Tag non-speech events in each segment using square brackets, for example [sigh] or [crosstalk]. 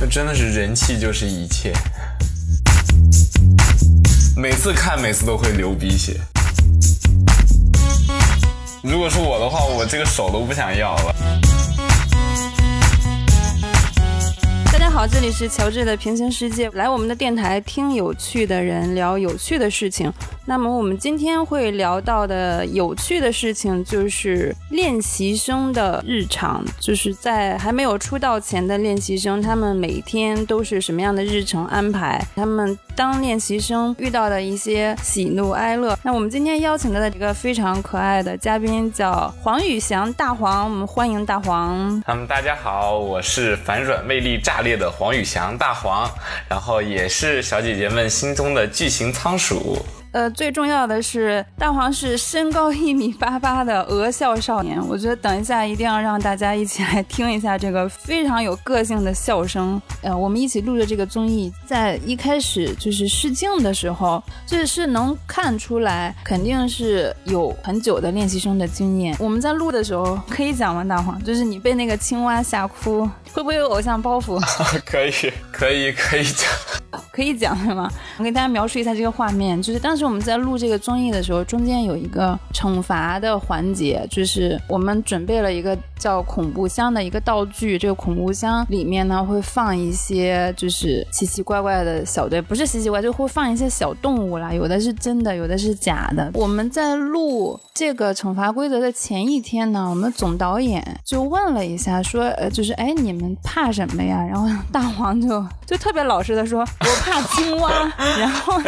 这真的是人气就是一切。每次看，每次都会流鼻血。如果是我的话，我这个手都不想要了。大家好，这里是乔治的平行世界，来我们的电台听有趣的人聊有趣的事情。那么我们今天会聊到的有趣的事情，就是练习生的日常，就是在还没有出道前的练习生，他们每天都是什么样的日程安排？他们当练习生遇到的一些喜怒哀乐。那我们今天邀请到的一个非常可爱的嘉宾叫黄宇翔大黄，我们欢迎大黄。他们大家好，我是反转魅力炸裂的黄宇翔大黄，然后也是小姐姐们心中的巨型仓鼠。呃，最重要的是，大黄是身高一米八八的鹅笑少年。我觉得等一下一定要让大家一起来听一下这个非常有个性的笑声。呃，我们一起录的这个综艺，在一开始就是试镜的时候，这是能看出来，肯定是有很久的练习生的经验。我们在录的时候可以讲吗？大黄，就是你被那个青蛙吓哭，会不会有偶像包袱？[laughs] 可以，可以，可以讲，可以讲是吗？我给大家描述一下这个画面，就是当时我们在录这个综艺的时候，中间有一个惩罚的环节，就是我们准备了一个叫恐怖箱的一个道具，这个恐怖箱里面呢会放一些就是奇奇怪怪的小对，不是奇奇怪，就会放一些小动物啦，有的是真的，有的是假的。我们在录这个惩罚规则的前一天呢，我们总导演就问了一下，说呃就是哎你们怕什么呀？[laughs] 然后大黄就就特别老实的说，我怕青蛙。[laughs] 然后，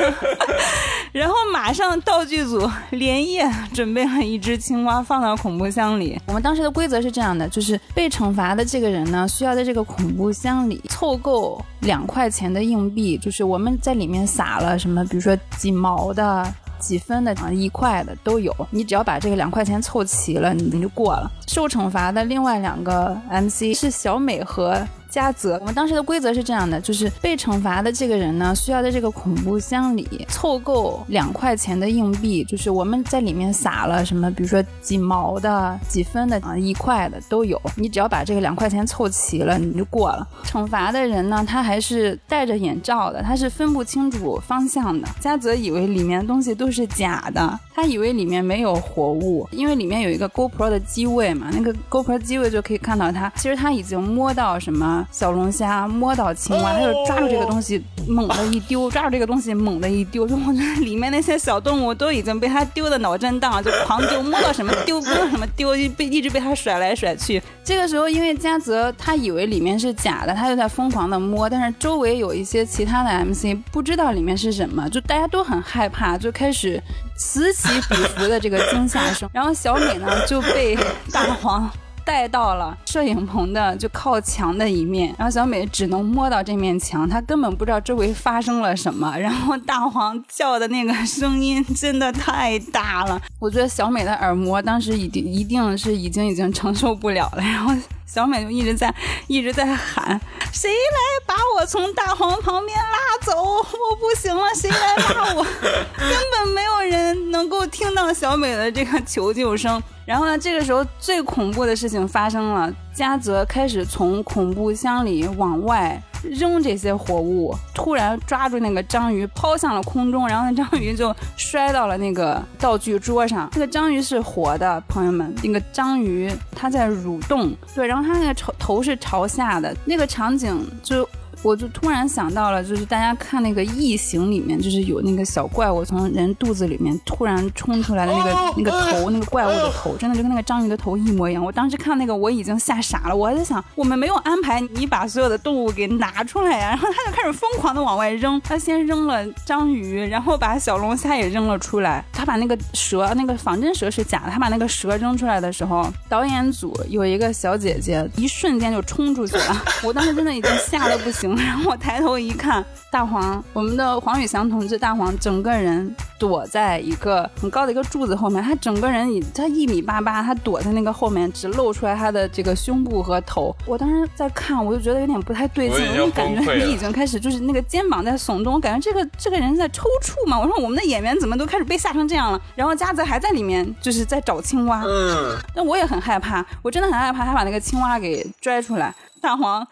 [laughs] 然后马上道具组连夜准备了一只青蛙放到恐怖箱里。我们当时的规则是这样的，就是被惩罚的这个人呢，需要在这个恐怖箱里凑够两块钱的硬币，就是我们在里面撒了什么，比如说几毛的、几分的、一块的都有。你只要把这个两块钱凑齐了，你就过了。受惩罚的另外两个 MC 是小美和。加泽，我们当时的规则是这样的，就是被惩罚的这个人呢，需要在这个恐怖箱里凑够两块钱的硬币，就是我们在里面撒了什么，比如说几毛的、几分的啊、一块的都有。你只要把这个两块钱凑齐了，你就过了。惩罚的人呢，他还是戴着眼罩的，他是分不清楚方向的。加泽以为里面的东西都是假的，他以为里面没有活物，因为里面有一个 GoPro 的机位嘛，那个 GoPro 机位就可以看到他，其实他已经摸到什么。小龙虾摸到青蛙，他就抓住这个东西猛的一丢，抓住这个东西猛的一丢，就我觉得里面那些小动物都已经被他丢的脑震荡，就狂丢，摸到什么丢，摸到什么丢，就被一直被他甩来甩去。这个时候，因为嘉泽他以为里面是假的，他就在疯狂的摸，但是周围有一些其他的 MC 不知道里面是什么，就大家都很害怕，就开始此起彼伏的这个惊吓声。然后小美呢就被大黄。带到了摄影棚的就靠墙的一面，然后小美只能摸到这面墙，她根本不知道周围发生了什么。然后大黄叫的那个声音真的太大了，我觉得小美的耳膜当时已经一定是已经已经承受不了了。然后小美就一直在一直在喊：“谁来把我从大黄旁边拉走？我不行了，谁来拉我？” [laughs] 根本没有人能够听到小美的这个求救声。然后呢？这个时候最恐怖的事情发生了，嘉泽开始从恐怖箱里往外扔这些活物，突然抓住那个章鱼抛向了空中，然后那章鱼就摔到了那个道具桌上。[laughs] 那个章鱼是活的，朋友们，那个章鱼它在蠕动，对，然后它那个头头是朝下的，那个场景就。我就突然想到了，就是大家看那个异形里面，就是有那个小怪物从人肚子里面突然冲出来的那个那个头，那个怪物的头，真的就跟那个章鱼的头一模一样。我当时看那个我已经吓傻了，我还在想，我们没有安排你把所有的动物给拿出来呀，然后他就开始疯狂的往外扔，他先扔了章鱼，然后把小龙虾也扔了出来，他把那个蛇，那个仿真蛇是假的，他把那个蛇扔出来的时候，导演组有一个小姐姐一瞬间就冲出去了，[laughs] 我当时真的已经吓得不行。[laughs] 然后我抬头一看，大黄，我们的黄宇翔同志，大黄整个人躲在一个很高的一个柱子后面，他整个人以他一米八八，他躲在那个后面，只露出来他的这个胸部和头。我当时在看，我就觉得有点不太对劲，我就感觉你已经开始就是那个肩膀在耸动，我感觉这个这个人在抽搐嘛。我说我们的演员怎么都开始被吓成这样了？然后嘉泽还在里面就是在找青蛙，嗯，但我也很害怕，我真的很害怕他把那个青蛙给拽出来。大黄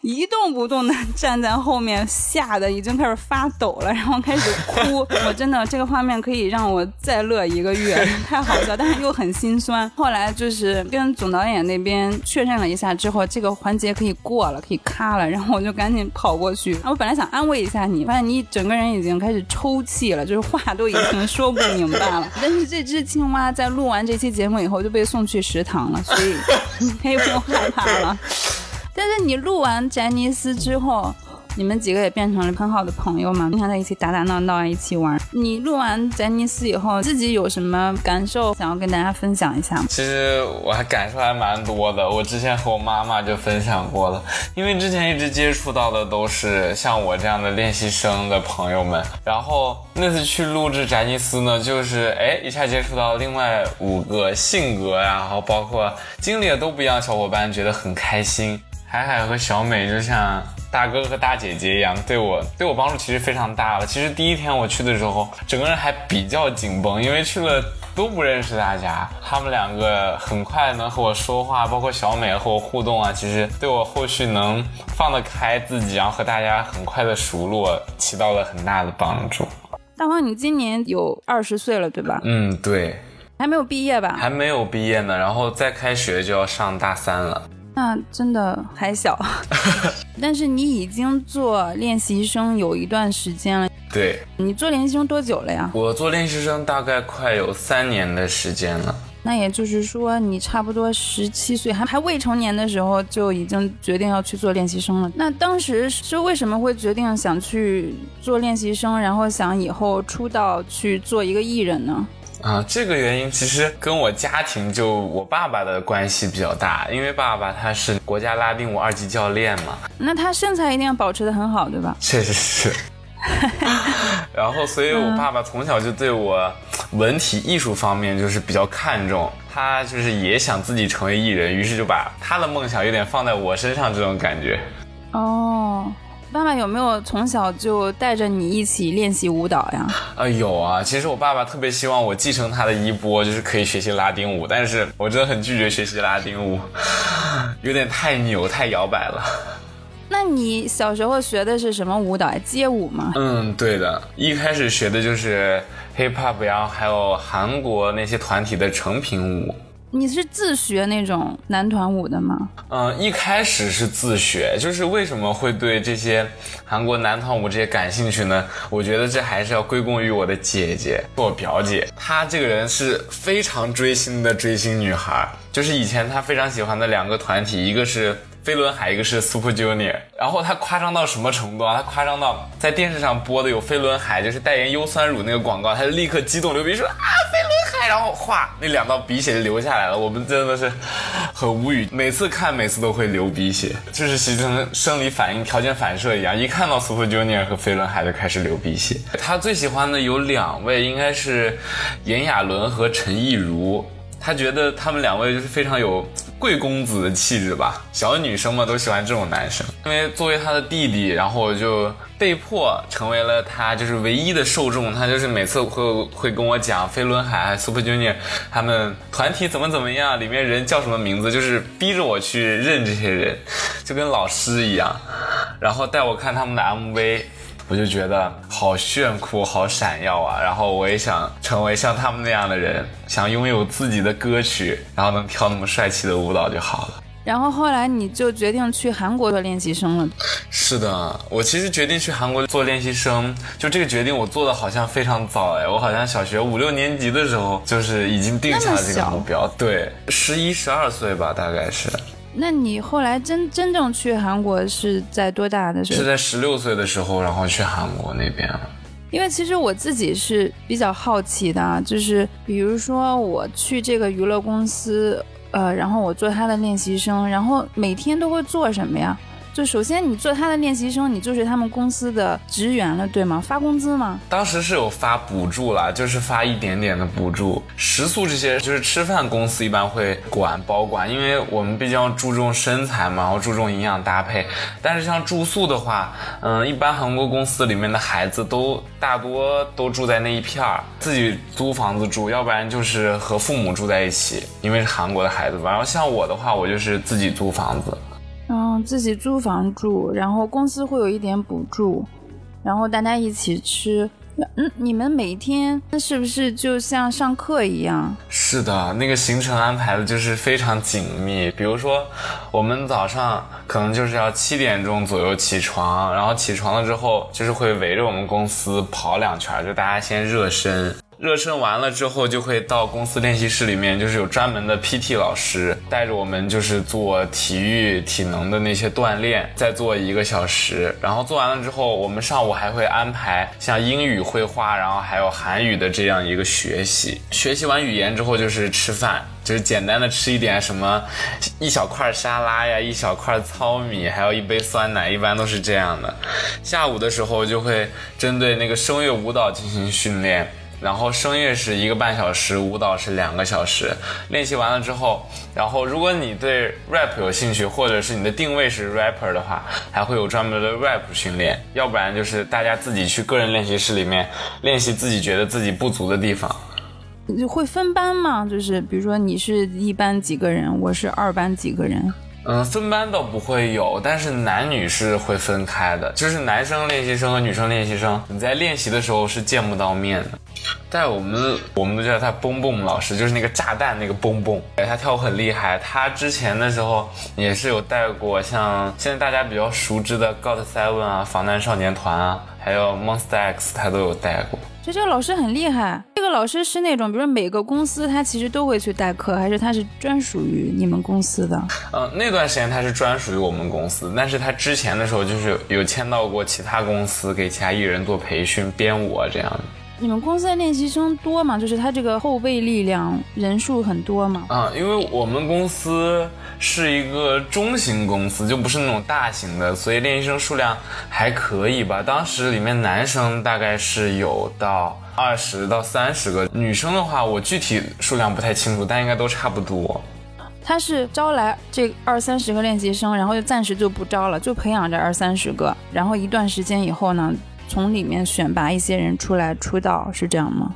一动不动的 [laughs] 站在后面，吓得已经开始发抖了，然后开始哭。我真的这个画面可以让我再乐一个月，太好笑，但是又很心酸。后来就是跟总导演那边确认了一下之后，这个环节可以过了，可以咔了，然后我就赶紧跑过去。我本来想安慰一下你，发现你整个人已经开始抽泣了，就是话都已经说不明白了。但是这只青蛙在录完这期节目以后就被送去食堂了，所以你可以不用害怕了。但是你录完宅尼斯之后，你们几个也变成了很好的朋友嘛，经常在一起打打闹闹，一起玩。你录完宅尼斯以后，自己有什么感受想要跟大家分享一下吗？其实我还感受还蛮多的，我之前和我妈妈就分享过了，因为之前一直接触到的都是像我这样的练习生的朋友们，然后那次去录制宅尼斯呢，就是哎一下接触到另外五个性格呀，然后包括经历的都不一样小伙伴，觉得很开心。海海和小美就像大哥和大姐姐一样，对我对我帮助其实非常大了。其实第一天我去的时候，整个人还比较紧绷，因为去了都不认识大家。他们两个很快能和我说话，包括小美和我互动啊，其实对我后续能放得开自己，然后和大家很快的熟络，起到了很大的帮助。大黄，你今年有二十岁了，对吧？嗯，对，还没有毕业吧？还没有毕业呢，然后再开学就要上大三了。那真的还小，[laughs] 但是你已经做练习生有一段时间了。对，你做练习生多久了呀？我做练习生大概快有三年的时间了。那也就是说，你差不多十七岁还还未成年的时候就已经决定要去做练习生了。那当时是为什么会决定想去做练习生，然后想以后出道去做一个艺人呢？啊，这个原因其实跟我家庭就我爸爸的关系比较大，因为爸爸他是国家拉丁舞二级教练嘛。那他身材一定要保持的很好，对吧？确实是。[laughs] 然后，所以我爸爸从小就对我文体艺术方面就是比较看重，他就是也想自己成为艺人，于是就把他的梦想有点放在我身上，这种感觉。哦。爸爸有没有从小就带着你一起练习舞蹈呀？啊，有啊。其实我爸爸特别希望我继承他的衣钵，就是可以学习拉丁舞，但是我真的很拒绝学习拉丁舞，[laughs] 有点太扭、太摇摆了。那你小时候学的是什么舞蹈？街舞吗？嗯，对的。一开始学的就是 hip hop 然后，还有韩国那些团体的成品舞。你是自学那种男团舞的吗？嗯，一开始是自学，就是为什么会对这些韩国男团舞这些感兴趣呢？我觉得这还是要归功于我的姐姐，我表姐，她这个人是非常追星的追星女孩，就是以前她非常喜欢的两个团体，一个是。飞轮海，一个是 Super Junior，然后他夸张到什么程度啊？他夸张到在电视上播的有飞轮海，就是代言优酸乳那个广告，他就立刻激动流鼻水啊，飞轮然后哗，那两道鼻血就流下来了。我们真的是很无语，每次看每次都会流鼻血，就是形成生理反应、条件反射一样，一看到 Super Junior 和飞轮海就开始流鼻血。他最喜欢的有两位，应该是炎亚纶和陈亦儒。他觉得他们两位就是非常有贵公子的气质吧，小女生嘛都喜欢这种男生。因为作为他的弟弟，然后我就被迫成为了他就是唯一的受众。他就是每次会会跟我讲飞轮海、Super Junior 他们团体怎么怎么样，里面人叫什么名字，就是逼着我去认这些人，就跟老师一样，然后带我看他们的 MV。我就觉得好炫酷，好闪耀啊！然后我也想成为像他们那样的人，想拥有自己的歌曲，然后能跳那么帅气的舞蹈就好了。然后后来你就决定去韩国做练习生了。是的，我其实决定去韩国做练习生，就这个决定我做的好像非常早哎，我好像小学五六年级的时候就是已经定下了这个目标。对，十一十二岁吧，大概是。那你后来真真正去韩国是在多大的时候？是在十六岁的时候，然后去韩国那边了。因为其实我自己是比较好奇的，就是比如说我去这个娱乐公司，呃，然后我做他的练习生，然后每天都会做什么呀？就首先你做他的练习生，你就是他们公司的职员了，对吗？发工资吗？当时是有发补助啦，就是发一点点的补助。食宿这些就是吃饭，公司一般会管包管，因为我们毕竟要注重身材嘛，然后注重营养搭配。但是像住宿的话，嗯，一般韩国公司里面的孩子都大多都住在那一片儿，自己租房子住，要不然就是和父母住在一起，因为是韩国的孩子吧。然后像我的话，我就是自己租房子。嗯，自己租房住，然后公司会有一点补助，然后大家一起吃。嗯，你们每天那是不是就像上课一样？是的，那个行程安排的就是非常紧密。比如说，我们早上可能就是要七点钟左右起床，然后起床了之后，就是会围着我们公司跑两圈，就大家先热身。热身完了之后，就会到公司练习室里面，就是有专门的 PT 老师带着我们，就是做体育体能的那些锻炼，再做一个小时。然后做完了之后，我们上午还会安排像英语绘画，然后还有韩语的这样一个学习。学习完语言之后，就是吃饭，就是简单的吃一点什么一小块沙拉呀，一小块糙米，还有一杯酸奶，一般都是这样的。下午的时候就会针对那个声乐舞蹈进行训练。然后声乐是一个半小时，舞蹈是两个小时。练习完了之后，然后如果你对 rap 有兴趣，或者是你的定位是 rapper 的话，还会有专门的 rap 训练。要不然就是大家自己去个人练习室里面练习自己觉得自己不足的地方。你会分班吗？就是比如说你是一班几个人，我是二班几个人。嗯，分班倒不会有，但是男女是会分开的。就是男生练习生和女生练习生，你在练习的时候是见不到面的。带我们，我们都叫他蹦蹦老师，就是那个炸弹那个蹦蹦。他跳舞很厉害，他之前的时候也是有带过像现在大家比较熟知的 Got Seven 啊、防弹少年团啊，还有 Monster X，他都有带过。就这个老师很厉害。这个老师是那种，比如说每个公司他其实都会去代课，还是他是专属于你们公司的？嗯，那段时间他是专属于我们公司，但是他之前的时候就是有签到过其他公司，给其他艺人做培训、编舞啊这样的。你们公司的练习生多吗？就是他这个后备力量人数很多吗？啊，因为我们公司是一个中型公司，就不是那种大型的，所以练习生数量还可以吧。当时里面男生大概是有到二十到三十个，女生的话我具体数量不太清楚，但应该都差不多。他是招来这二三十个练习生，然后就暂时就不招了，就培养这二三十个，然后一段时间以后呢？从里面选拔一些人出来出道，是这样吗？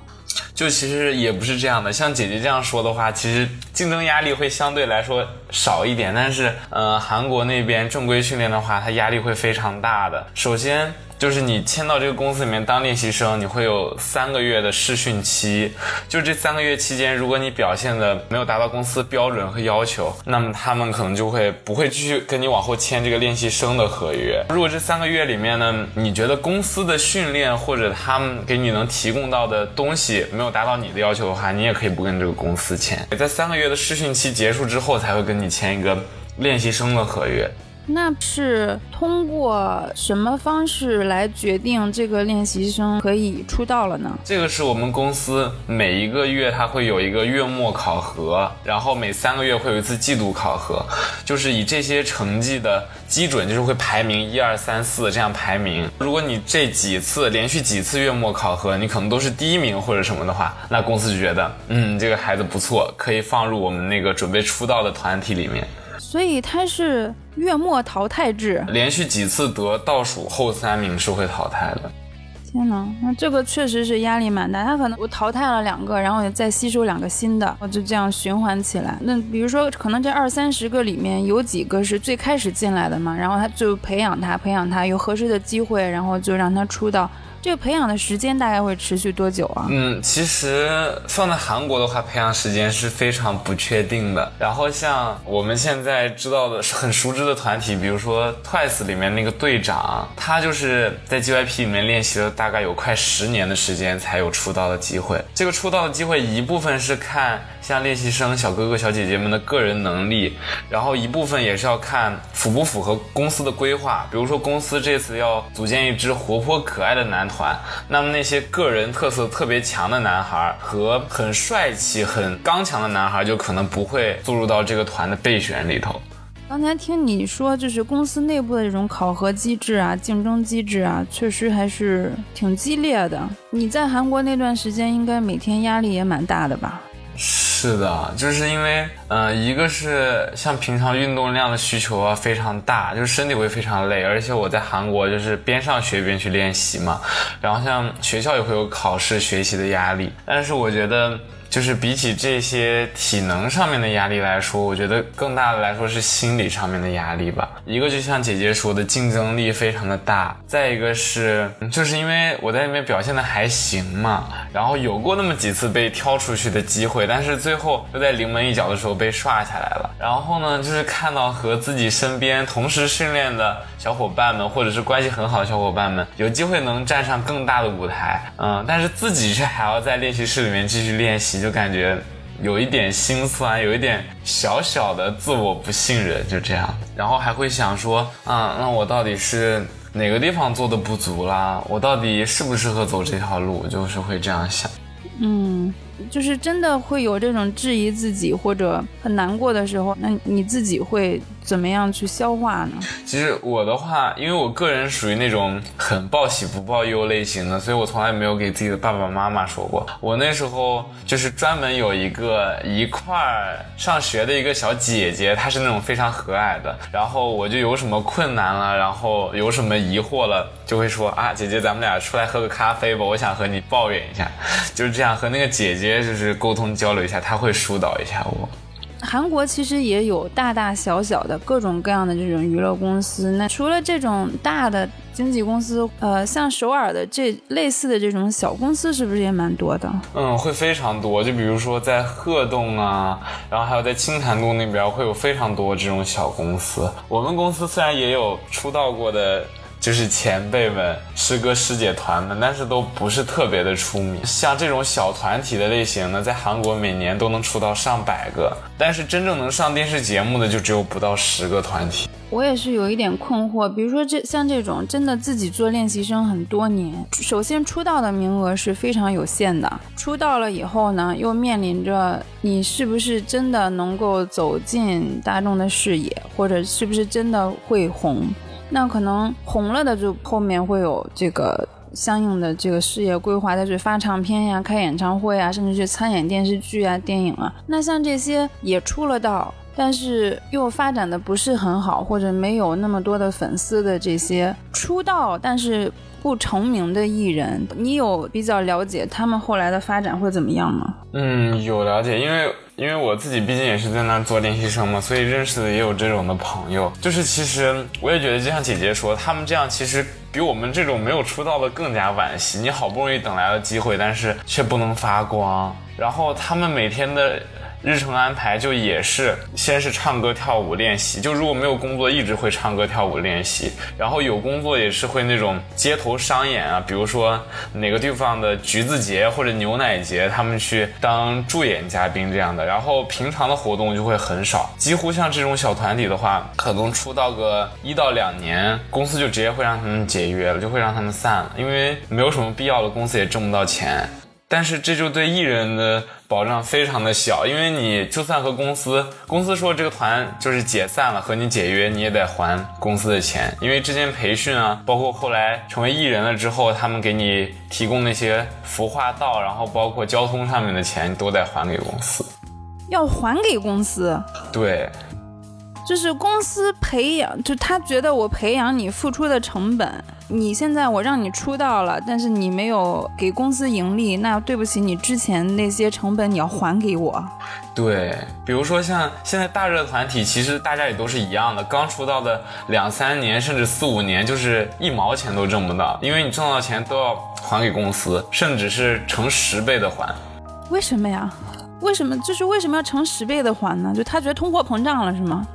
就其实也不是这样的。像姐姐这样说的话，其实竞争压力会相对来说少一点。但是，呃，韩国那边正规训练的话，它压力会非常大的。首先。就是你签到这个公司里面当练习生，你会有三个月的试训期。就这三个月期间，如果你表现的没有达到公司标准和要求，那么他们可能就会不会继续跟你往后签这个练习生的合约。如果这三个月里面呢，你觉得公司的训练或者他们给你能提供到的东西没有达到你的要求的话，你也可以不跟这个公司签。在三个月的试训期结束之后，才会跟你签一个练习生的合约。那是通过什么方式来决定这个练习生可以出道了呢？这个是我们公司每一个月它会有一个月末考核，然后每三个月会有一次季度考核，就是以这些成绩的基准，就是会排名一二三四这样排名。如果你这几次连续几次月末考核，你可能都是第一名或者什么的话，那公司就觉得，嗯，这个孩子不错，可以放入我们那个准备出道的团体里面。所以他是月末淘汰制，连续几次得倒数后三名是会淘汰的。天哪，那这个确实是压力蛮大。他可能我淘汰了两个，然后也再吸收两个新的，我就这样循环起来。那比如说，可能这二三十个里面有几个是最开始进来的嘛，然后他就培养他，培养他有合适的机会，然后就让他出道。这个培养的时间大概会持续多久啊？嗯，其实放在韩国的话，培养时间是非常不确定的。然后像我们现在知道的 [laughs] 很熟知的团体，比如说 Twice 里面那个队长，他就是在 JYP 里面练习了大概有快十年的时间才有出道的机会。这个出道的机会一部分是看像练习生小哥哥小姐姐们的个人能力，然后一部分也是要看符不符合公司的规划。比如说公司这次要组建一支活泼可爱的男团。团，那么那些个人特色特别强的男孩和很帅气、很刚强的男孩，就可能不会注入到这个团的备选里头。刚才听你说，就是公司内部的这种考核机制啊、竞争机制啊，确实还是挺激烈的。你在韩国那段时间，应该每天压力也蛮大的吧？是的，就是因为，嗯，一个是像平常运动量的需求啊非常大，就是身体会非常累，而且我在韩国就是边上学边去练习嘛，然后像学校也会有考试学习的压力，但是我觉得就是比起这些体能上面的压力来说，我觉得更大的来说是心理上面的压力吧。一个就像姐姐说的，竞争力非常的大；再一个是，就是因为我在那边表现的还行嘛，然后有过那么几次被挑出去的机会，但是最后又在临门一脚的时候被刷下来了。然后呢，就是看到和自己身边同时训练的小伙伴们，或者是关系很好的小伙伴们，有机会能站上更大的舞台，嗯，但是自己却还要在练习室里面继续练习。就感觉有一点心酸，有一点小小的自我不信任，就这样。然后还会想说，啊，那我到底是哪个地方做的不足啦？我到底适不适合走这条路？就是会这样想。嗯，就是真的会有这种质疑自己或者很难过的时候，那你自己会怎么样去消化呢？其实我的话，因为我个人属于那种很报喜不报忧类型的，所以我从来没有给自己的爸爸妈妈说过。我那时候就是专门有一个一块儿上学的一个小姐姐，她是那种非常和蔼的。然后我就有什么困难了，然后有什么疑惑了，就会说啊，姐姐，咱们俩出来喝个咖啡吧，我想和你抱怨一下，就是这样。和那个姐姐就是沟通交流一下，他会疏导一下我。韩国其实也有大大小小的各种各样的这种娱乐公司。那除了这种大的经纪公司，呃，像首尔的这类似的这种小公司，是不是也蛮多的？嗯，会非常多。就比如说在鹤洞啊，然后还有在青潭路那边，会有非常多这种小公司。我们公司虽然也有出道过的。就是前辈们、师哥师姐团们，但是都不是特别的出名。像这种小团体的类型呢，在韩国每年都能出到上百个，但是真正能上电视节目的就只有不到十个团体。我也是有一点困惑，比如说这像这种真的自己做练习生很多年，首先出道的名额是非常有限的，出道了以后呢，又面临着你是不是真的能够走进大众的视野，或者是不是真的会红。那可能红了的，就后面会有这个相应的这个事业规划，再去发唱片呀、开演唱会啊，甚至去参演电视剧啊、电影啊。那像这些也出了道，但是又发展的不是很好，或者没有那么多的粉丝的这些出道但是不成名的艺人，你有比较了解他们后来的发展会怎么样吗？嗯，有了解，因为。因为我自己毕竟也是在那儿做练习生嘛，所以认识的也有这种的朋友。就是其实我也觉得，就像姐姐说，他们这样其实比我们这种没有出道的更加惋惜。你好不容易等来了机会，但是却不能发光。然后他们每天的。日程安排就也是，先是唱歌跳舞练习，就如果没有工作，一直会唱歌跳舞练习，然后有工作也是会那种街头商演啊，比如说哪个地方的橘子节或者牛奶节，他们去当助演嘉宾这样的，然后平常的活动就会很少，几乎像这种小团体的话，可能出道个一到两年，公司就直接会让他们解约了，就会让他们散了，因为没有什么必要的，公司也挣不到钱。但是这就对艺人的保障非常的小，因为你就算和公司公司说这个团就是解散了，和你解约，你也得还公司的钱，因为之前培训啊，包括后来成为艺人了之后，他们给你提供那些服化道，然后包括交通上面的钱，你都得还给公司，要还给公司。对。就是公司培养，就他觉得我培养你付出的成本，你现在我让你出道了，但是你没有给公司盈利，那对不起，你之前那些成本你要还给我。对，比如说像现在大热团体，其实大家也都是一样的，刚出道的两三年甚至四五年，就是一毛钱都挣不到，因为你挣到钱都要还给公司，甚至是乘十倍的还。为什么呀？为什么就是为什么要乘十倍的还呢？就他觉得通货膨胀了是吗？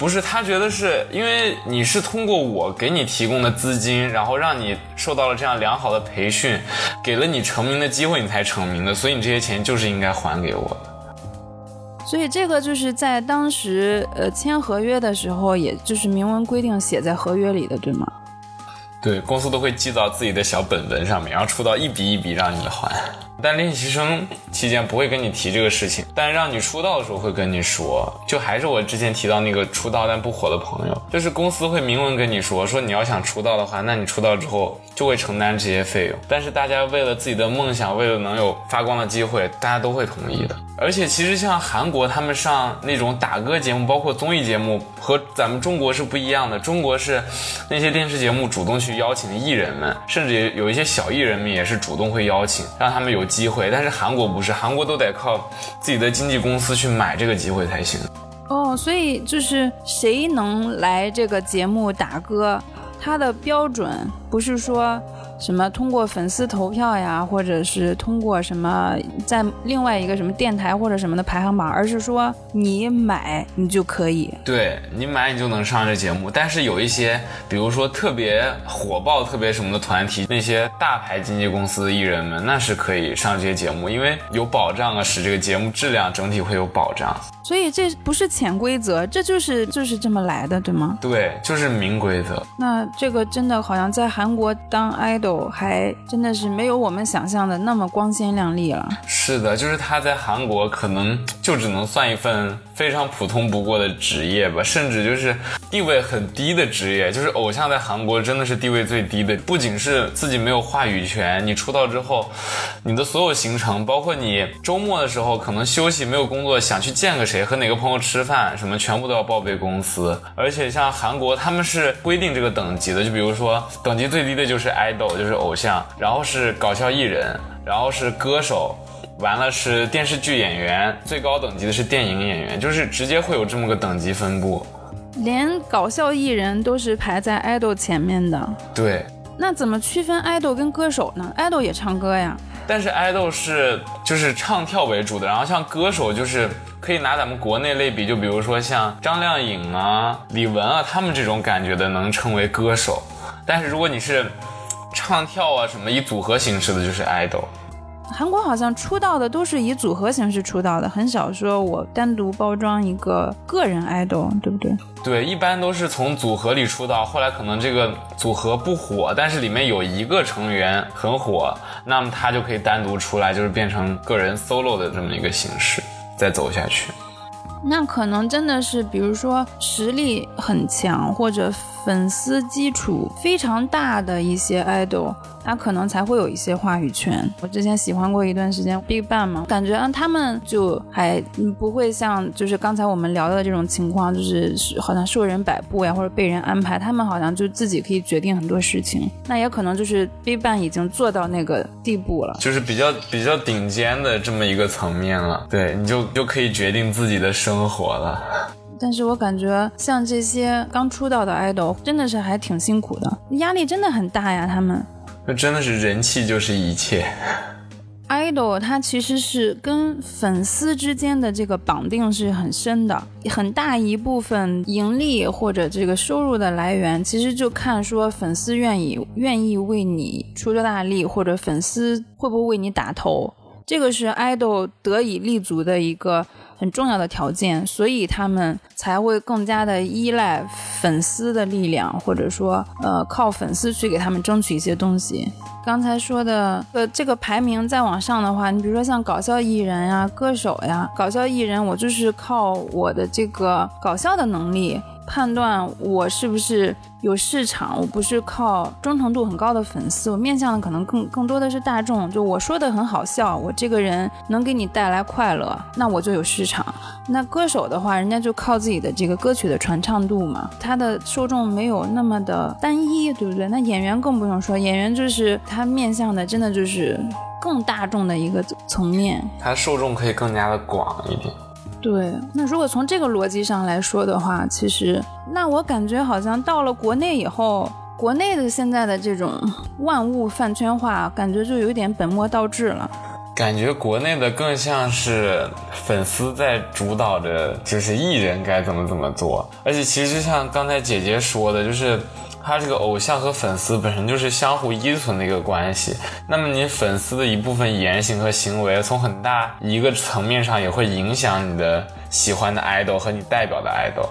不是，他觉得是因为你是通过我给你提供的资金，然后让你受到了这样良好的培训，给了你成名的机会，你才成名的，所以你这些钱就是应该还给我的。所以这个就是在当时呃签合约的时候，也就是明文规定写在合约里的，对吗？对，公司都会记到自己的小本本上面，然后出到一笔一笔让你还。但练习生期间不会跟你提这个事情，但让你出道的时候会跟你说。就还是我之前提到那个出道但不火的朋友，就是公司会明文跟你说，说你要想出道的话，那你出道之后就会承担这些费用。但是大家为了自己的梦想，为了能有发光的机会，大家都会同意的。而且其实像韩国他们上那种打歌节目，包括综艺节目，和咱们中国是不一样的。中国是那些电视节目主动去邀请艺人们，甚至有一些小艺人们也是主动会邀请，让他们有。机会，但是韩国不是，韩国都得靠自己的经纪公司去买这个机会才行。哦，所以就是谁能来这个节目打歌，他的标准不是说。什么通过粉丝投票呀，或者是通过什么在另外一个什么电台或者什么的排行榜，而是说你买你就可以，对你买你就能上这节目。但是有一些，比如说特别火爆、特别什么的团体，那些大牌经纪公司的艺人们，那是可以上这些节目，因为有保障啊，使这个节目质量整体会有保障。所以这不是潜规则，这就是就是这么来的，对吗？对，就是明规则。那这个真的好像在韩国当 idol 还真的是没有我们想象的那么光鲜亮丽了。是的，就是他在韩国可能就只能算一份。非常普通不过的职业吧，甚至就是地位很低的职业。就是偶像在韩国真的是地位最低的，不仅是自己没有话语权，你出道之后，你的所有行程，包括你周末的时候可能休息没有工作，想去见个谁，和哪个朋友吃饭，什么全部都要报备公司。而且像韩国，他们是规定这个等级的，就比如说等级最低的就是 idol，就是偶像，然后是搞笑艺人，然后是歌手。完了是电视剧演员，最高等级的是电影演员，就是直接会有这么个等级分布。连搞笑艺人都是排在 idol 前面的。对。那怎么区分 idol 跟歌手呢？idol 也唱歌呀。但是 idol 是就是唱跳为主的，然后像歌手就是可以拿咱们国内类比，就比如说像张靓颖啊、李玟啊，他们这种感觉的能称为歌手。但是如果你是唱跳啊什么以组合形式的，就是 idol。韩国好像出道的都是以组合形式出道的，很少说我单独包装一个个人 idol，对不对？对，一般都是从组合里出道，后来可能这个组合不火，但是里面有一个成员很火，那么他就可以单独出来，就是变成个人 solo 的这么一个形式，再走下去。那可能真的是，比如说实力很强或者粉丝基础非常大的一些 idol。他可能才会有一些话语权。我之前喜欢过一段时间 Big Bang 嘛，感觉啊他们就还不会像就是刚才我们聊的这种情况，就是好像受人摆布呀，或者被人安排。他们好像就自己可以决定很多事情。那也可能就是 Big Bang 已经做到那个地步了，就是比较比较顶尖的这么一个层面了。对，你就就可以决定自己的生活了。但是我感觉像这些刚出道的 idol 真的是还挺辛苦的，压力真的很大呀，他们。真的是人气就是一切。idol 它其实是跟粉丝之间的这个绑定是很深的，很大一部分盈利或者这个收入的来源，其实就看说粉丝愿意愿意为你出多大力，或者粉丝会不会为你打头，这个是 idol 得以立足的一个。很重要的条件，所以他们才会更加的依赖粉丝的力量，或者说，呃，靠粉丝去给他们争取一些东西。刚才说的，呃，这个排名再往上的话，你比如说像搞笑艺人呀、歌手呀，搞笑艺人，我就是靠我的这个搞笑的能力。判断我是不是有市场，我不是靠忠诚度很高的粉丝，我面向的可能更更多的是大众。就我说的很好笑，我这个人能给你带来快乐，那我就有市场。那歌手的话，人家就靠自己的这个歌曲的传唱度嘛，他的受众没有那么的单一，对不对？那演员更不用说，演员就是他面向的，真的就是更大众的一个层面，他受众可以更加的广一点。对，那如果从这个逻辑上来说的话，其实那我感觉好像到了国内以后，国内的现在的这种万物饭圈化，感觉就有点本末倒置了。感觉国内的更像是粉丝在主导着，就是艺人该怎么怎么做，而且其实就像刚才姐姐说的，就是。他这个偶像和粉丝本身就是相互依存的一个关系，那么你粉丝的一部分言行和行为，从很大一个层面上也会影响你的喜欢的 idol 和你代表的 idol。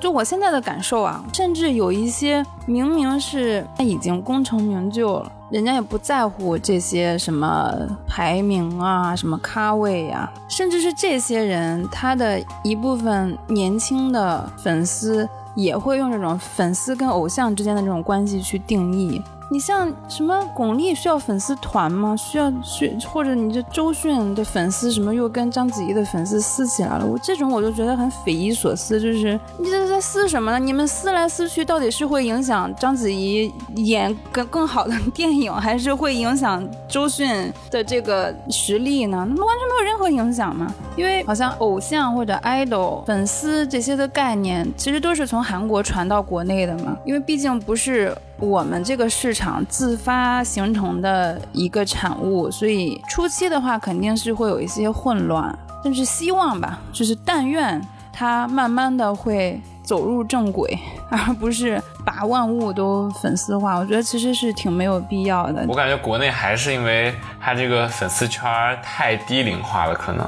就我现在的感受啊，甚至有一些明明是他已经功成名就了，人家也不在乎这些什么排名啊、什么咖位呀，甚至是这些人他的一部分年轻的粉丝。也会用这种粉丝跟偶像之间的这种关系去定义，你像什么巩俐需要粉丝团吗？需要去或者你这周迅的粉丝什么又跟章子怡的粉丝撕起来了？我这种我就觉得很匪夷所思，就是你这在撕什么呢？你们撕来撕去，到底是会影响章子怡演更更好的 [laughs] 电影，还是会影响周迅的这个实力呢？那么完全没有任何影响嘛？因为好像偶像或者 idol 粉丝这些的概念，其实都是从韩国传到国内的嘛。因为毕竟不是。我们这个市场自发形成的一个产物，所以初期的话肯定是会有一些混乱，但是希望吧，就是但愿它慢慢的会走入正轨，而不是把万物都粉丝化。我觉得其实是挺没有必要的。我感觉国内还是因为它这个粉丝圈太低龄化了，可能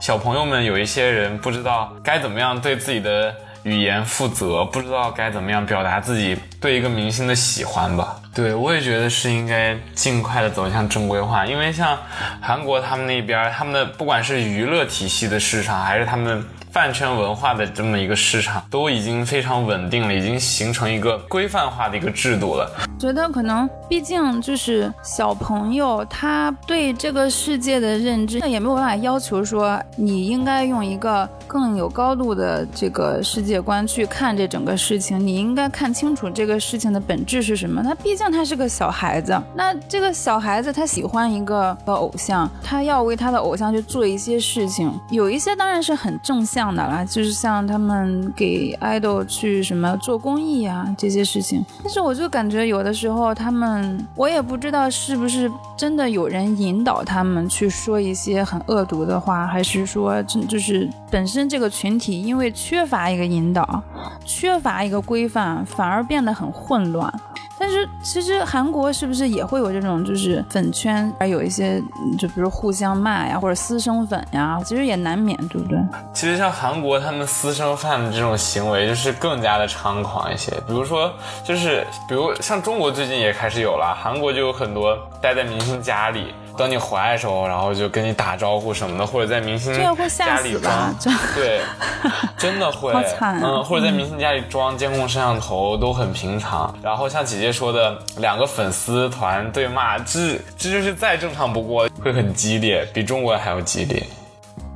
小朋友们有一些人不知道该怎么样对自己的。语言负责，不知道该怎么样表达自己对一个明星的喜欢吧？对我也觉得是应该尽快的走向正规化，因为像韩国他们那边，他们的不管是娱乐体系的市场，还是他们饭圈文化的这么一个市场，都已经非常稳定了，已经形成一个规范化的一个制度了。觉得可能，毕竟就是小朋友，他对这个世界的认知，那也没有办法要求说你应该用一个。更有高度的这个世界观去看这整个事情，你应该看清楚这个事情的本质是什么。他毕竟他是个小孩子，那这个小孩子他喜欢一个偶像，他要为他的偶像去做一些事情，有一些当然是很正向的啦，就是像他们给 idol 去什么做公益啊这些事情。但是我就感觉有的时候他们，我也不知道是不是真的有人引导他们去说一些很恶毒的话，还是说真就是本身。这个群体因为缺乏一个引导，缺乏一个规范，反而变得很混乱。但是其实韩国是不是也会有这种就是粉圈，而有一些就比如互相骂呀，或者私生粉呀，其实也难免，对不对？其实像韩国他们私生饭的这种行为，就是更加的猖狂一些。比如说，就是比如像中国最近也开始有了，韩国就有很多待在明星家里。等你回来的时候，然后就跟你打招呼什么的，或者在明星家里装，对，[laughs] 真的会，嗯，或者在明星家里装监控摄像头都很平常。然后像姐姐说的，两个粉丝团对骂，这这就是再正常不过，会很激烈，比中国还要激烈，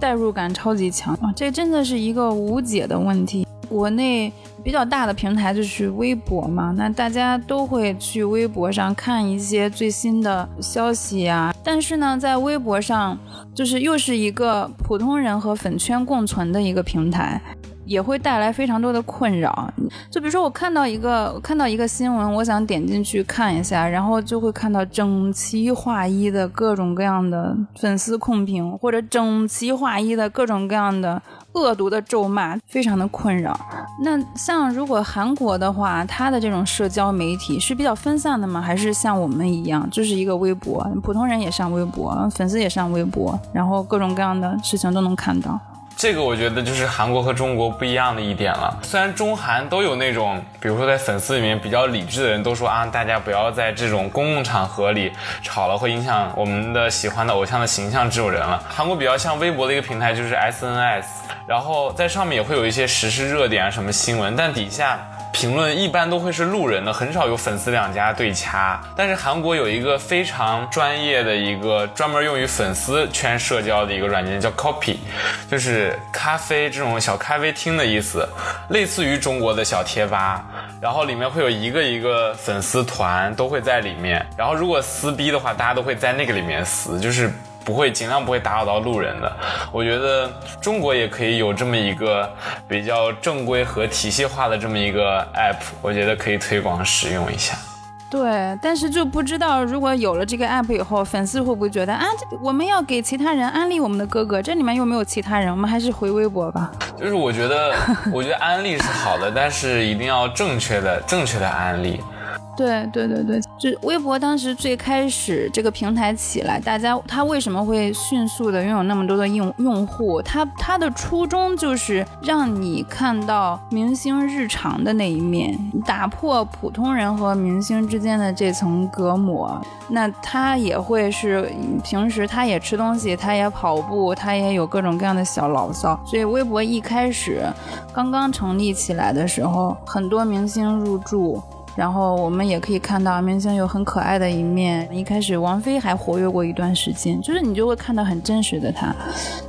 代入感超级强啊！这真的是一个无解的问题。国内比较大的平台就是微博嘛，那大家都会去微博上看一些最新的消息啊。但是呢，在微博上，就是又是一个普通人和粉圈共存的一个平台。也会带来非常多的困扰，就比如说我看到一个看到一个新闻，我想点进去看一下，然后就会看到整齐划一的各种各样的粉丝控评，或者整齐划一的各种各样的恶毒的咒骂，非常的困扰。那像如果韩国的话，它的这种社交媒体是比较分散的吗？还是像我们一样，就是一个微博，普通人也上微博，粉丝也上微博，然后各种各样的事情都能看到。这个我觉得就是韩国和中国不一样的一点了。虽然中韩都有那种，比如说在粉丝里面比较理智的人都说啊，大家不要在这种公共场合里吵了，会影响我们的喜欢的偶像的形象这种人了。韩国比较像微博的一个平台，就是 SNS，然后在上面也会有一些时事热点啊什么新闻，但底下。评论一般都会是路人的，很少有粉丝两家对掐。但是韩国有一个非常专业的一个专门用于粉丝圈社交的一个软件，叫 Copy，就是咖啡这种小咖啡厅的意思，类似于中国的小贴吧。然后里面会有一个一个粉丝团都会在里面。然后如果撕逼的话，大家都会在那个里面撕，就是。不会，尽量不会打扰到路人的。我觉得中国也可以有这么一个比较正规和体系化的这么一个 app，我觉得可以推广使用一下。对，但是就不知道如果有了这个 app 以后，粉丝会不会觉得啊，我们要给其他人安利我们的哥哥，这里面又没有其他人，我们还是回微博吧。就是我觉得，我觉得安利是好的，但是一定要正确的、正确的安利。对对对对，就微博当时最开始这个平台起来，大家他为什么会迅速的拥有那么多的用用户？他他的初衷就是让你看到明星日常的那一面，打破普通人和明星之间的这层隔膜。那他也会是平时他也吃东西，他也跑步，他也有各种各样的小牢骚。所以微博一开始刚刚成立起来的时候，很多明星入驻。然后我们也可以看到明星有很可爱的一面。一开始王菲还活跃过一段时间，就是你就会看到很真实的她。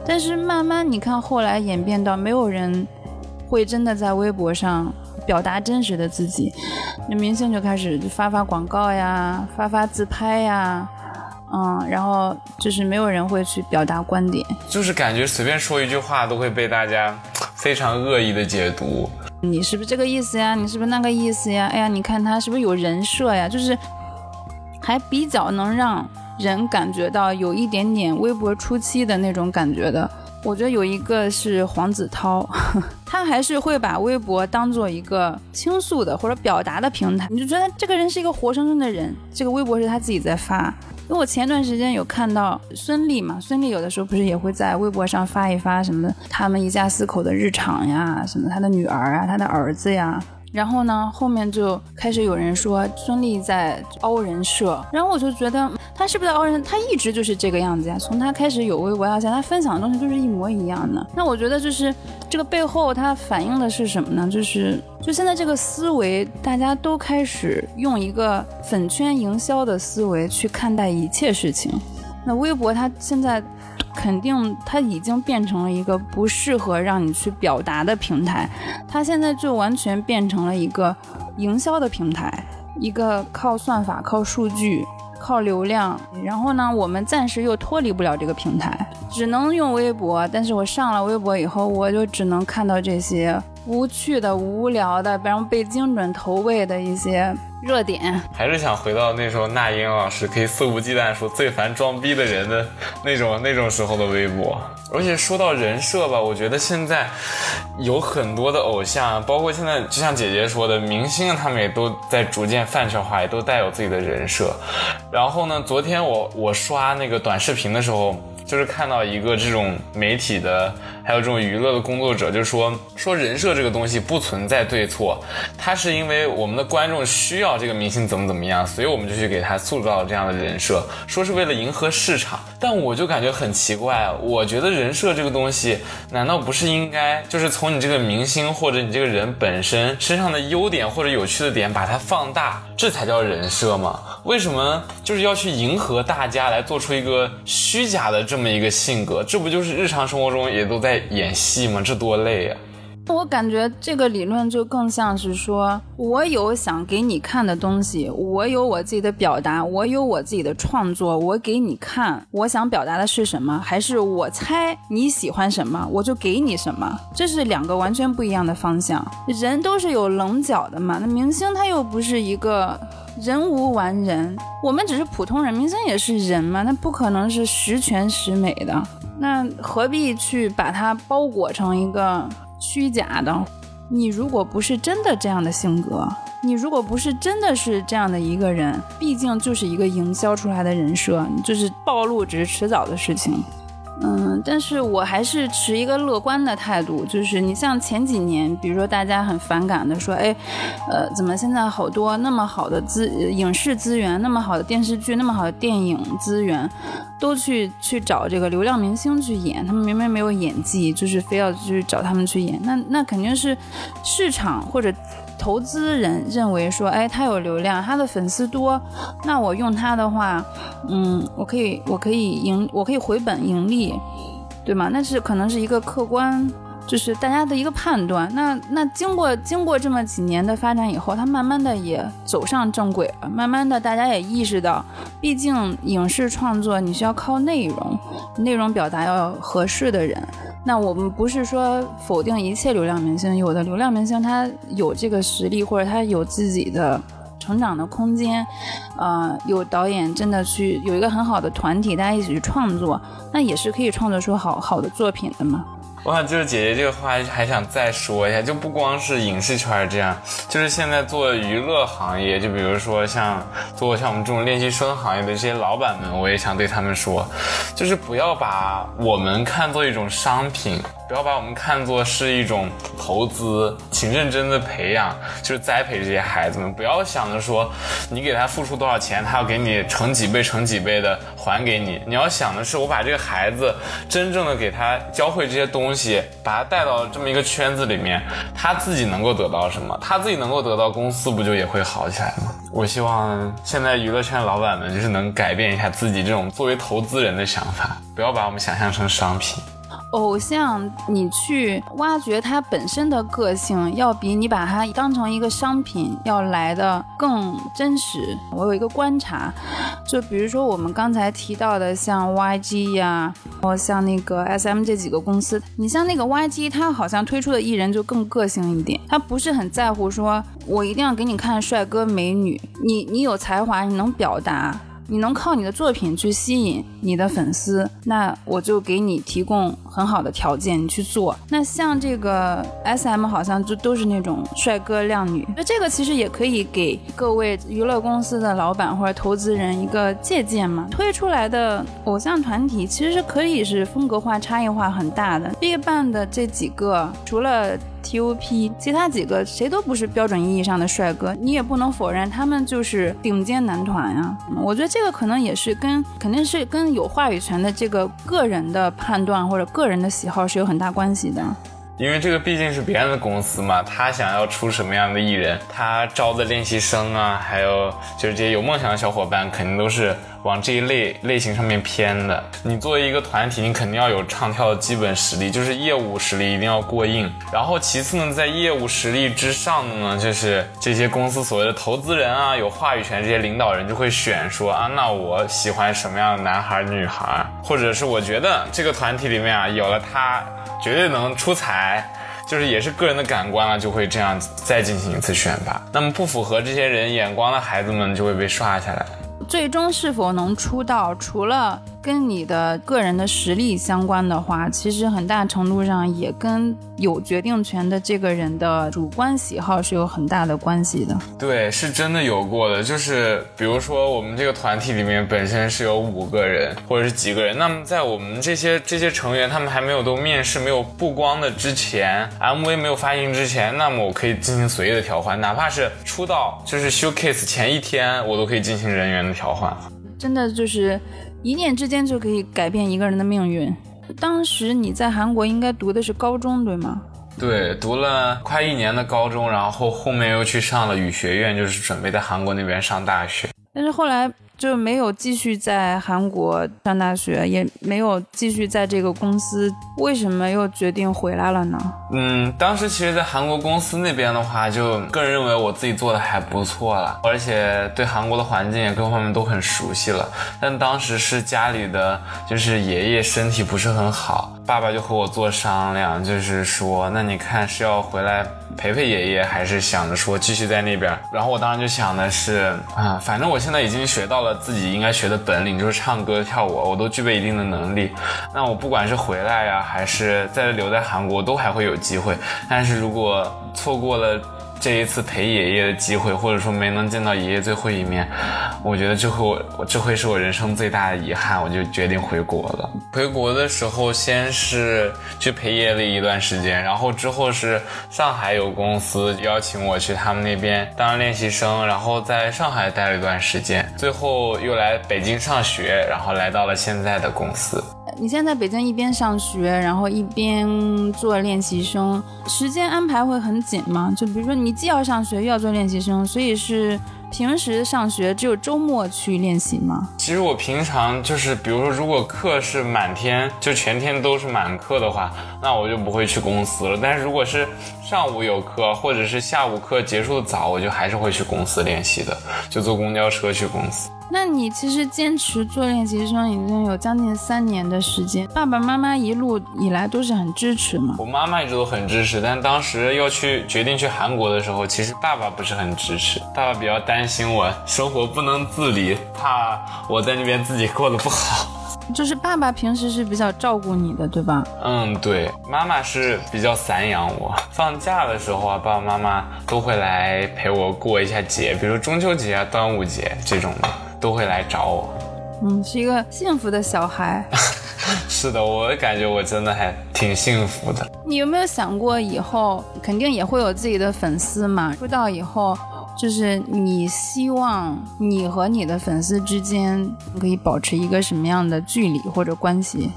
但是慢慢你看后来演变到没有人会真的在微博上表达真实的自己，那明星就开始发发广告呀，发发自拍呀。嗯，然后就是没有人会去表达观点，就是感觉随便说一句话都会被大家非常恶意的解读。你是不是这个意思呀？你是不是那个意思呀？哎呀，你看他是不是有人设呀？就是还比较能让人感觉到有一点点微博初期的那种感觉的。我觉得有一个是黄子韬，[laughs] 他还是会把微博当做一个倾诉的或者表达的平台。你就觉得这个人是一个活生生的人，这个微博是他自己在发。因为我前段时间有看到孙俪嘛，孙俪有的时候不是也会在微博上发一发什么他们一家四口的日常呀，什么他的女儿啊，他的儿子呀。然后呢，后面就开始有人说孙俪在凹人设，然后我就觉得她是不是在凹人？她一直就是这个样子呀，从她开始有微博到现在，她分享的东西都是一模一样的。那我觉得就是这个背后它反映的是什么呢？就是就现在这个思维，大家都开始用一个粉圈营销的思维去看待一切事情。那微博它现在。肯定，它已经变成了一个不适合让你去表达的平台，它现在就完全变成了一个营销的平台，一个靠算法、靠数据、靠流量。然后呢，我们暂时又脱离不了这个平台，只能用微博。但是我上了微博以后，我就只能看到这些无趣的、无聊的，然后被精准投喂的一些。热点还是想回到那时候那英老师可以肆无忌惮说最烦装逼的人的那种那种时候的微博。而且说到人设吧，我觉得现在有很多的偶像，包括现在就像姐姐说的明星，他们也都在逐渐泛圈化，也都带有自己的人设。然后呢，昨天我我刷那个短视频的时候。就是看到一个这种媒体的，还有这种娱乐的工作者，就说说人设这个东西不存在对错，它是因为我们的观众需要这个明星怎么怎么样，所以我们就去给他塑造这样的人设，说是为了迎合市场。但我就感觉很奇怪，我觉得人设这个东西，难道不是应该就是从你这个明星或者你这个人本身身上的优点或者有趣的点把它放大，这才叫人设吗？为什么就是要去迎合大家来做出一个虚假的这么一个性格？这不就是日常生活中也都在演戏吗？这多累呀！我感觉这个理论就更像是说，我有想给你看的东西，我有我自己的表达，我有我自己的创作，我给你看，我想表达的是什么？还是我猜你喜欢什么，我就给你什么？这是两个完全不一样的方向。人都是有棱角的嘛，那明星他又不是一个。人无完人，我们只是普通人，明星也是人嘛，那不可能是十全十美的，那何必去把它包裹成一个虚假的？你如果不是真的这样的性格，你如果不是真的是这样的一个人，毕竟就是一个营销出来的人设，就是暴露只是迟早的事情。嗯，但是我还是持一个乐观的态度，就是你像前几年，比如说大家很反感的说，哎，呃，怎么现在好多那么好的资影视资源，那么好的电视剧，那么好的电影资源，都去去找这个流量明星去演，他们明明没有演技，就是非要去找他们去演，那那肯定是市场或者。投资人认为说，哎，他有流量，他的粉丝多，那我用他的话，嗯，我可以，我可以盈，我可以回本盈利，对吗？那是可能是一个客观，就是大家的一个判断。那那经过经过这么几年的发展以后，他慢慢的也走上正轨了，慢慢的大家也意识到，毕竟影视创作你需要靠内容，内容表达要合适的人。那我们不是说否定一切流量明星，有的流量明星他有这个实力，或者他有自己的成长的空间，呃，有导演真的去有一个很好的团体，大家一起去创作，那也是可以创作出好好的作品的嘛。我想就是姐姐这个话还想再说一下，就不光是影视圈这样，就是现在做娱乐行业，就比如说像做像我们这种练习生行业的这些老板们，我也想对他们说，就是不要把我们看作一种商品。不要把我们看作是一种投资，请认真的培养，就是栽培这些孩子们。不要想着说，你给他付出多少钱，他要给你成几倍、成几倍的还给你。你要想的是，我把这个孩子真正的给他教会这些东西，把他带到这么一个圈子里面，他自己能够得到什么？他自己能够得到，公司不就也会好起来吗？我希望现在娱乐圈老板们就是能改变一下自己这种作为投资人的想法，不要把我们想象成商品。偶像，你去挖掘他本身的个性，要比你把他当成一个商品要来的更真实。我有一个观察，就比如说我们刚才提到的，像 YG 呀，然后像那个 SM 这几个公司，你像那个 YG，他好像推出的艺人就更个性一点，他不是很在乎说我一定要给你看帅哥美女，你你有才华，你能表达。你能靠你的作品去吸引你的粉丝，那我就给你提供很好的条件，你去做。那像这个 S M 好像就都是那种帅哥靓女，那这个其实也可以给各位娱乐公司的老板或者投资人一个借鉴嘛。推出来的偶像团体其实是可以是风格化、差异化很大的。BigBang 的这几个，除了 T.O.P，其他几个谁都不是标准意义上的帅哥，你也不能否认他们就是顶尖男团呀。我觉得这个可能也是跟肯定是跟有话语权的这个个人的判断或者个人的喜好是有很大关系的。因为这个毕竟是别人的公司嘛，他想要出什么样的艺人，他招的练习生啊，还有就是这些有梦想的小伙伴，肯定都是往这一类类型上面偏的。你作为一个团体，你肯定要有唱跳的基本实力，就是业务实力一定要过硬。然后其次呢，在业务实力之上的呢，就是这些公司所谓的投资人啊，有话语权这些领导人就会选说啊，那我喜欢什么样的男孩女孩，或者是我觉得这个团体里面啊，有了他。绝对能出彩，就是也是个人的感官了，就会这样再进行一次选拔。那么不符合这些人眼光的孩子们就会被刷下来。最终是否能出道，除了。跟你的个人的实力相关的话，其实很大程度上也跟有决定权的这个人的主观喜好是有很大的关系的。对，是真的有过的，就是比如说我们这个团体里面本身是有五个人或者是几个人，那么在我们这些这些成员他们还没有都面试、没有曝光的之前，MV 没有发行之前，那么我可以进行随意的调换，哪怕是出道就是 showcase 前一天，我都可以进行人员的调换。真的就是。一念之间就可以改变一个人的命运。当时你在韩国应该读的是高中，对吗？对，读了快一年的高中，然后后面又去上了语学院，就是准备在韩国那边上大学。但是后来。就没有继续在韩国上大学，也没有继续在这个公司。为什么又决定回来了呢？嗯，当时其实，在韩国公司那边的话，就个人认为我自己做的还不错了，而且对韩国的环境也各方面都很熟悉了。但当时是家里的，就是爷爷身体不是很好，爸爸就和我做商量，就是说，那你看是要回来。陪陪爷爷，还是想着说继续在那边。然后我当时就想的是，啊，反正我现在已经学到了自己应该学的本领，就是唱歌跳舞，我都具备一定的能力。那我不管是回来呀，还是再留在韩国，都还会有机会。但是如果错过了。这一次陪爷爷的机会，或者说没能见到爷爷最后一面，我觉得这会我这会是我人生最大的遗憾，我就决定回国了。回国的时候，先是去陪爷爷一段时间，然后之后是上海有公司邀请我去他们那边当练习生，然后在上海待了一段时间，最后又来北京上学，然后来到了现在的公司。你现在在北京一边上学，然后一边做练习生，时间安排会很紧吗？就比如说你既要上学又要做练习生，所以是平时上学只有周末去练习吗？其实我平常就是，比如说如果课是满天，就全天都是满课的话，那我就不会去公司了。但是如果是上午有课，或者是下午课结束的早，我就还是会去公司练习的，就坐公交车去公司。那你其实坚持做练习生已经有将近三年的时间，爸爸妈妈一路以来都是很支持吗？我妈妈一直都很支持，但当时要去决定去韩国的时候，其实爸爸不是很支持，爸爸比较担心我生活不能自理，怕我在那边自己过得不好。[laughs] 就是爸爸平时是比较照顾你的，对吧？嗯，对，妈妈是比较散养我。放假的时候啊，爸爸妈妈都会来陪我过一下节，比如中秋节啊、端午节这种的。都会来找我，嗯，是一个幸福的小孩。[laughs] 是的，我感觉我真的还挺幸福的。你有没有想过以后肯定也会有自己的粉丝嘛？出道以后，就是你希望你和你的粉丝之间可以保持一个什么样的距离或者关系？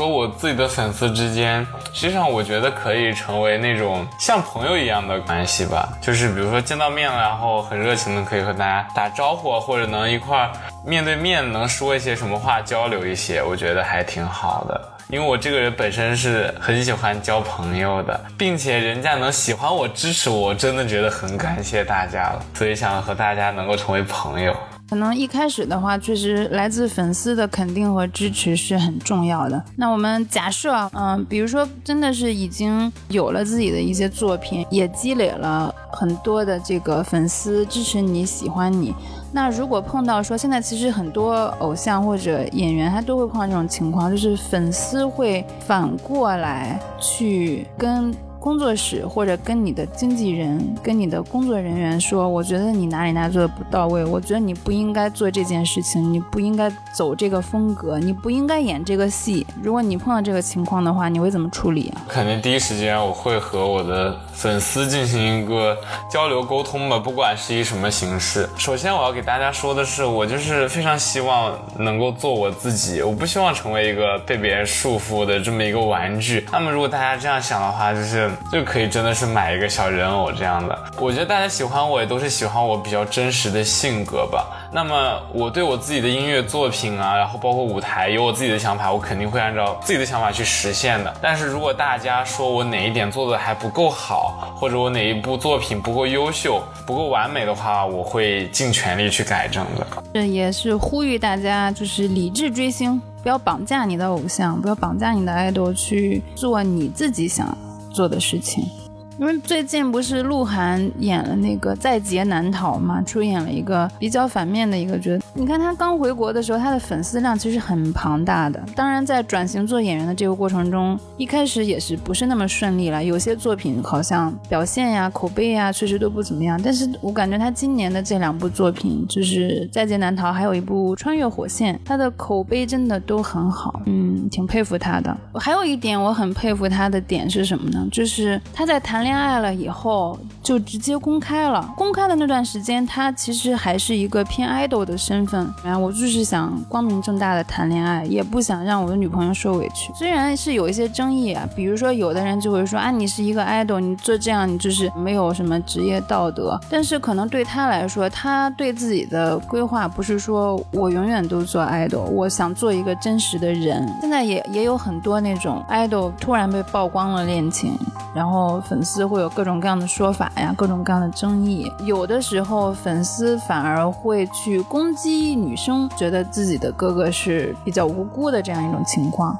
和我自己的粉丝之间，实际上我觉得可以成为那种像朋友一样的关系吧。就是比如说见到面了，然后很热情的可以和大家打招呼，或者能一块儿面对面能说一些什么话，交流一些，我觉得还挺好的。因为我这个人本身是很喜欢交朋友的，并且人家能喜欢我、支持我，真的觉得很感谢大家了。所以想和大家能够成为朋友。可能一开始的话，确实来自粉丝的肯定和支持是很重要的。那我们假设，嗯，比如说真的是已经有了自己的一些作品，也积累了很多的这个粉丝支持你、喜欢你。那如果碰到说现在其实很多偶像或者演员，他都会碰到这种情况，就是粉丝会反过来去跟。工作室或者跟你的经纪人、跟你的工作人员说，我觉得你哪里哪里做的不到位，我觉得你不应该做这件事情，你不应该走这个风格，你不应该演这个戏。如果你碰到这个情况的话，你会怎么处理？肯定第一时间我会和我的粉丝进行一个交流沟通吧，不管是以什么形式。首先我要给大家说的是，我就是非常希望能够做我自己，我不希望成为一个被别人束缚的这么一个玩具。那么如果大家这样想的话，就是。就可以真的是买一个小人偶这样的，我觉得大家喜欢我也都是喜欢我比较真实的性格吧。那么我对我自己的音乐作品啊，然后包括舞台有我自己的想法，我肯定会按照自己的想法去实现的。但是如果大家说我哪一点做的还不够好，或者我哪一部作品不够优秀、不够完美的话，我会尽全力去改正的。这也是呼吁大家就是理智追星，不要绑架你的偶像，不要绑架你的爱豆去做你自己想。做的事情。因为最近不是鹿晗演了那个《在劫难逃》嘛，出演了一个比较反面的一个角色。你看他刚回国的时候，他的粉丝量其实很庞大的。当然，在转型做演员的这个过程中，一开始也是不是那么顺利了。有些作品好像表现呀、口碑呀，确实都不怎么样。但是我感觉他今年的这两部作品，就是《在劫难逃》，还有一部《穿越火线》，他的口碑真的都很好。嗯，挺佩服他的。还有一点我很佩服他的点是什么呢？就是他在谈恋恋爱了以后就直接公开了。公开的那段时间，他其实还是一个偏 idol 的身份。然后我就是想光明正大的谈恋爱，也不想让我的女朋友受委屈。虽然是有一些争议啊，比如说有的人就会说啊，你是一个 idol，你做这样你就是没有什么职业道德。但是可能对他来说，他对自己的规划不是说我永远都做 idol，我想做一个真实的人。现在也也有很多那种 idol 突然被曝光了恋情，然后粉丝。会有各种各样的说法呀，各种各样的争议。有的时候粉丝反而会去攻击女生，觉得自己的哥哥是比较无辜的这样一种情况。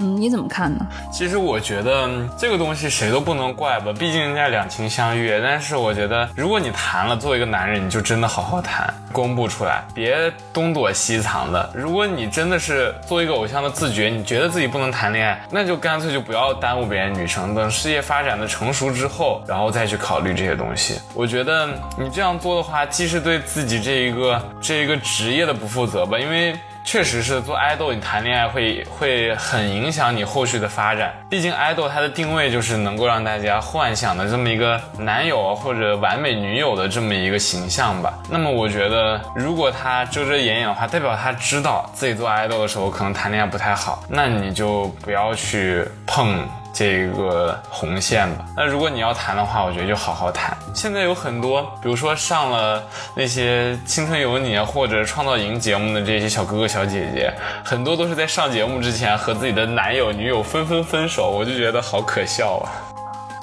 嗯，你怎么看呢？其实我觉得这个东西谁都不能怪吧，毕竟人家两情相悦。但是我觉得，如果你谈了，作为一个男人，你就真的好好谈，公布出来，别东躲西藏的。如果你真的是作为一个偶像的自觉，你觉得自己不能谈恋爱，那就干脆就不要耽误别人女生，等事业发展的成熟之后，然后再去考虑这些东西。我觉得你这样做的话，既是对自己这一个这一个职业的不负责吧，因为。确实是做爱豆，你谈恋爱会会很影响你后续的发展。毕竟爱豆他的定位就是能够让大家幻想的这么一个男友或者完美女友的这么一个形象吧。那么我觉得，如果他遮遮掩掩的话，代表他知道自己做爱豆的时候可能谈恋爱不太好，那你就不要去碰。这个红线吧。那如果你要谈的话，我觉得就好好谈。现在有很多，比如说上了那些《青春有你》或者《创造营》节目的这些小哥哥小姐姐，很多都是在上节目之前和自己的男友女友纷纷分手，我就觉得好可笑啊。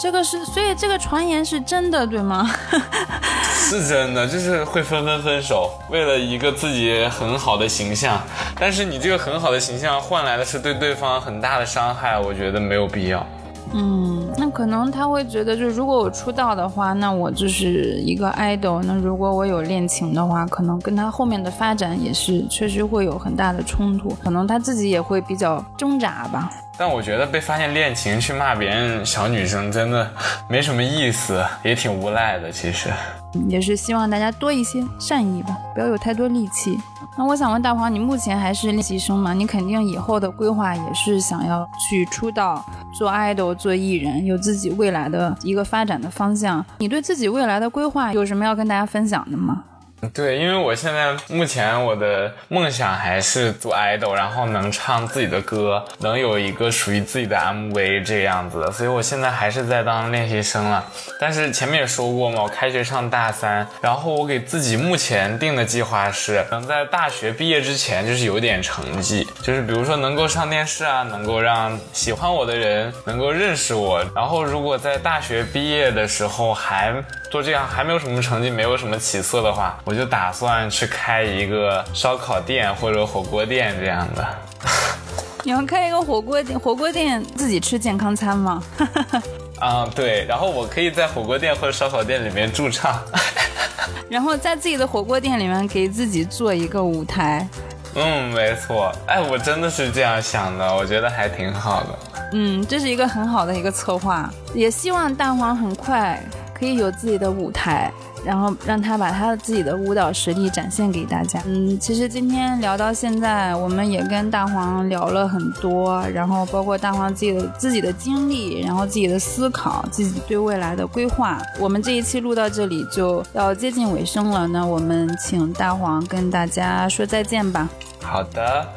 这个是，所以这个传言是真的，对吗？[laughs] 是真的，就是会纷纷分手，为了一个自己很好的形象。但是你这个很好的形象换来的是对对方很大的伤害，我觉得没有必要。嗯，那可能他会觉得，就如果我出道的话，那我就是一个 idol。那如果我有恋情的话，可能跟他后面的发展也是确实会有很大的冲突，可能他自己也会比较挣扎吧。但我觉得被发现恋情去骂别人小女生真的没什么意思，也挺无赖的。其实，也是希望大家多一些善意吧，不要有太多戾气。那我想问大黄，你目前还是练习生吗？你肯定以后的规划也是想要去出道、做 idol、做艺人，有自己未来的一个发展的方向。你对自己未来的规划有什么要跟大家分享的吗？对，因为我现在目前我的梦想还是做 idol，然后能唱自己的歌，能有一个属于自己的 MV 这样子的，所以我现在还是在当练习生了。但是前面也说过嘛，我开学上大三，然后我给自己目前定的计划是能在大学毕业之前就是有点成绩，就是比如说能够上电视啊，能够让喜欢我的人能够认识我，然后如果在大学毕业的时候还做这样还没有什么成绩，没有什么起色的话。就打算去开一个烧烤店或者火锅店这样的。[laughs] 你要开一个火锅店，火锅店自己吃健康餐吗？[laughs] 啊，对。然后我可以在火锅店或者烧烤店里面驻唱，[laughs] 然后在自己的火锅店里面给自己做一个舞台。嗯，没错。哎，我真的是这样想的，我觉得还挺好的。嗯，这是一个很好的一个策划，也希望蛋黄很快可以有自己的舞台。然后让他把他的自己的舞蹈实力展现给大家。嗯，其实今天聊到现在，我们也跟大黄聊了很多，然后包括大黄自己的自己的经历，然后自己的思考，自己对未来的规划。我们这一期录到这里就要接近尾声了，那我们请大黄跟大家说再见吧。好的，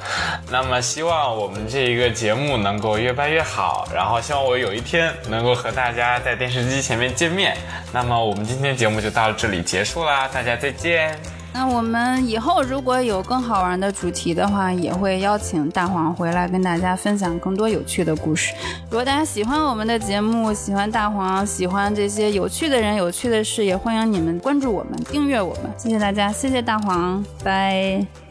那么希望我们这一个节目能够越办越好，然后希望我有一天能够和大家在电视机前面见面。那么我们今天节目就到这里结束啦，大家再见。那我们以后如果有更好玩的主题的话，也会邀请大黄回来跟大家分享更多有趣的故事。如果大家喜欢我们的节目，喜欢大黄，喜欢这些有趣的人、有趣的事，也欢迎你们关注我们、订阅我们。谢谢大家，谢谢大黄，拜。